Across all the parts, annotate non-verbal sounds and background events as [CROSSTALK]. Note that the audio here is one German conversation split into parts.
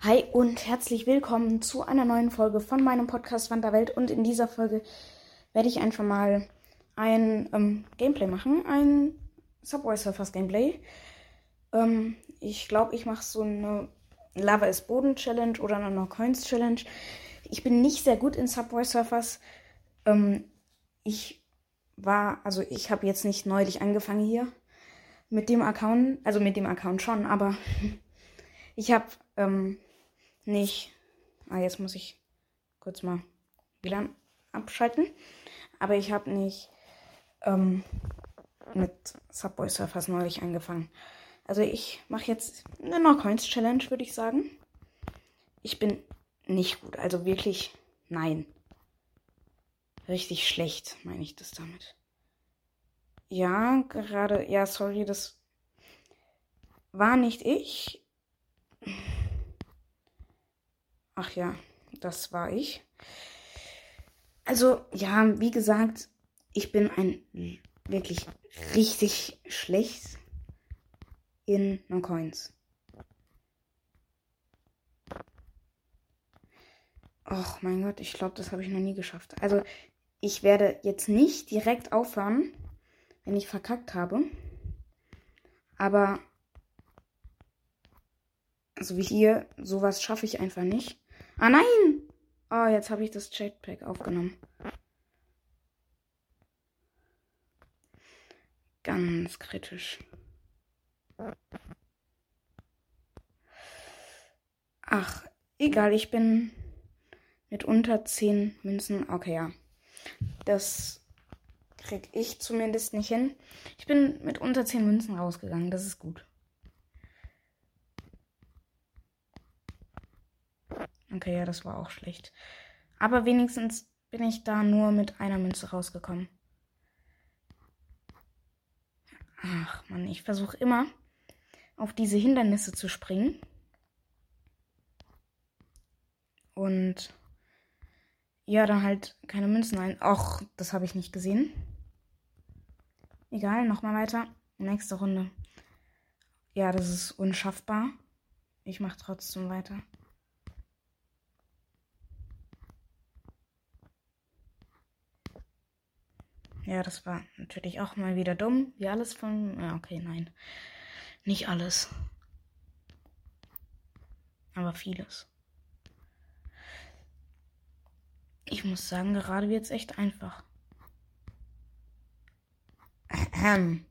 Hi und herzlich willkommen zu einer neuen Folge von meinem Podcast Wanderwelt. Und in dieser Folge werde ich einfach mal ein ähm, Gameplay machen, ein Subway Surfers Gameplay. Ähm, ich glaube, ich mache so eine Lava ist Boden Challenge oder eine No Coins Challenge. Ich bin nicht sehr gut in Subway Surfers. Ähm, ich war, also ich habe jetzt nicht neulich angefangen hier mit dem Account, also mit dem Account schon, aber [LAUGHS] ich habe ähm, nicht. Ah, jetzt muss ich kurz mal wieder abschalten. Aber ich habe nicht ähm, mit Subway Surfers neulich angefangen. Also ich mache jetzt eine No Coins Challenge, würde ich sagen. Ich bin nicht gut, also wirklich nein. Richtig schlecht, meine ich das damit. Ja, gerade, ja, sorry, das war nicht ich. Ach ja, das war ich. Also, ja, wie gesagt, ich bin ein wirklich richtig schlecht in No Coins. Och mein Gott, ich glaube, das habe ich noch nie geschafft. Also, ich werde jetzt nicht direkt aufhören, wenn ich verkackt habe. Aber, so wie hier, sowas schaffe ich einfach nicht. Ah nein! Oh, jetzt habe ich das Jetpack aufgenommen. Ganz kritisch. Ach, egal, ich bin mit unter 10 Münzen. Okay, ja. Das krieg ich zumindest nicht hin. Ich bin mit unter 10 Münzen rausgegangen. Das ist gut. Okay, ja, das war auch schlecht. Aber wenigstens bin ich da nur mit einer Münze rausgekommen. Ach man, ich versuche immer auf diese Hindernisse zu springen. Und ja, dann halt keine Münzen ein. Och, das habe ich nicht gesehen. Egal, nochmal weiter. Nächste Runde. Ja, das ist unschaffbar. Ich mache trotzdem weiter. Ja, das war natürlich auch mal wieder dumm. Wie alles von. Ja, okay, nein. Nicht alles. Aber vieles. Ich muss sagen, gerade wird es echt einfach. Ähm.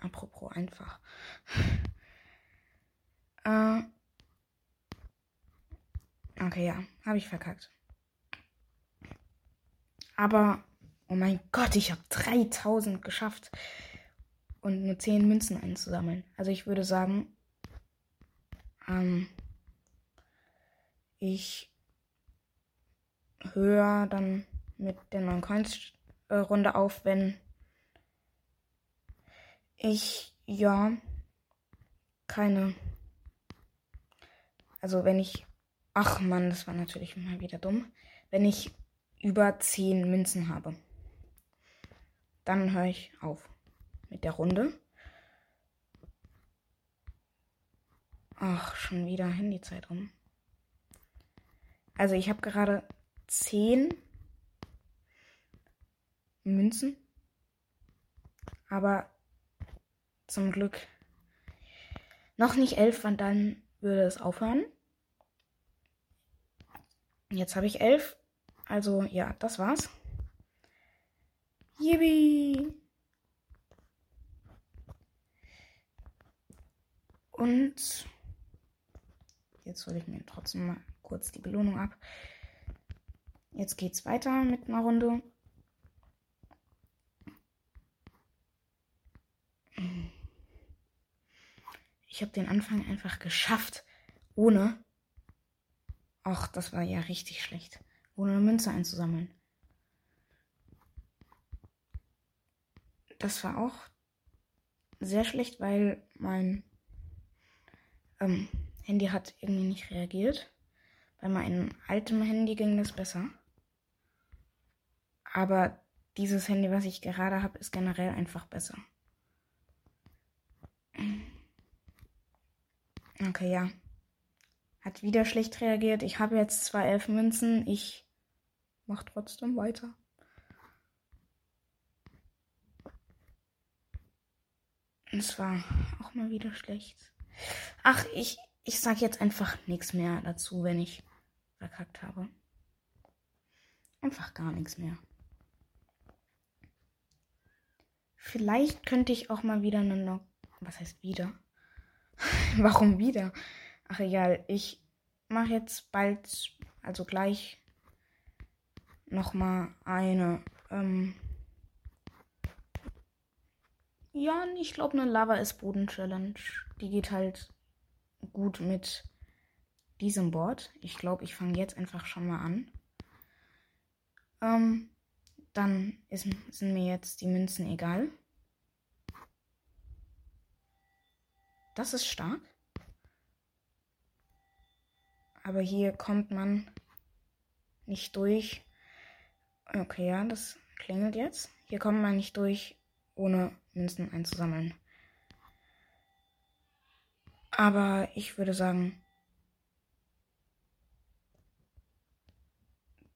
Apropos einfach. äh. Okay, ja, habe ich verkackt. Aber, oh mein Gott, ich habe 3000 geschafft und nur 10 Münzen einzusammeln. Also ich würde sagen, ähm, ich höre dann mit der neuen Coins-Runde auf, wenn ich ja keine. Also wenn ich. Ach man, das war natürlich mal wieder dumm. Wenn ich über 10 Münzen habe, dann höre ich auf mit der Runde. Ach, schon wieder Handyzeit rum. Also ich habe gerade 10 Münzen. Aber zum Glück noch nicht 11, und dann würde es aufhören. Jetzt habe ich 11. Also ja, das war's. Yippie! Und jetzt hole ich mir trotzdem mal kurz die Belohnung ab. Jetzt geht's weiter mit einer Runde. Ich habe den Anfang einfach geschafft, ohne. Ach, das war ja richtig schlecht. Ohne eine Münze einzusammeln. Das war auch sehr schlecht, weil mein ähm, Handy hat irgendwie nicht reagiert. Bei meinem alten Handy ging das besser. Aber dieses Handy, was ich gerade habe, ist generell einfach besser. Okay, ja. Hat wieder schlecht reagiert. Ich habe jetzt zwar elf Münzen. Ich mach trotzdem weiter. Es war auch mal wieder schlecht. Ach, ich, ich sag jetzt einfach nichts mehr dazu, wenn ich verkackt habe. Einfach gar nichts mehr. Vielleicht könnte ich auch mal wieder eine Knock. Was heißt wieder? [LAUGHS] Warum wieder? Ach egal, ich mache jetzt bald, also gleich nochmal eine. Ähm ja, ich glaube eine Lava ist Boden Challenge. Die geht halt gut mit diesem Board. Ich glaube, ich fange jetzt einfach schon mal an. Ähm, dann ist, sind mir jetzt die Münzen egal. Das ist stark. Aber hier kommt man nicht durch. Okay, ja, das klingelt jetzt. Hier kommt man nicht durch, ohne Münzen einzusammeln. Aber ich würde sagen,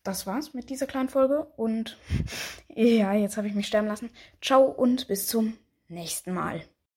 das war's mit dieser kleinen Folge. Und [LAUGHS] ja, jetzt habe ich mich sterben lassen. Ciao und bis zum nächsten Mal.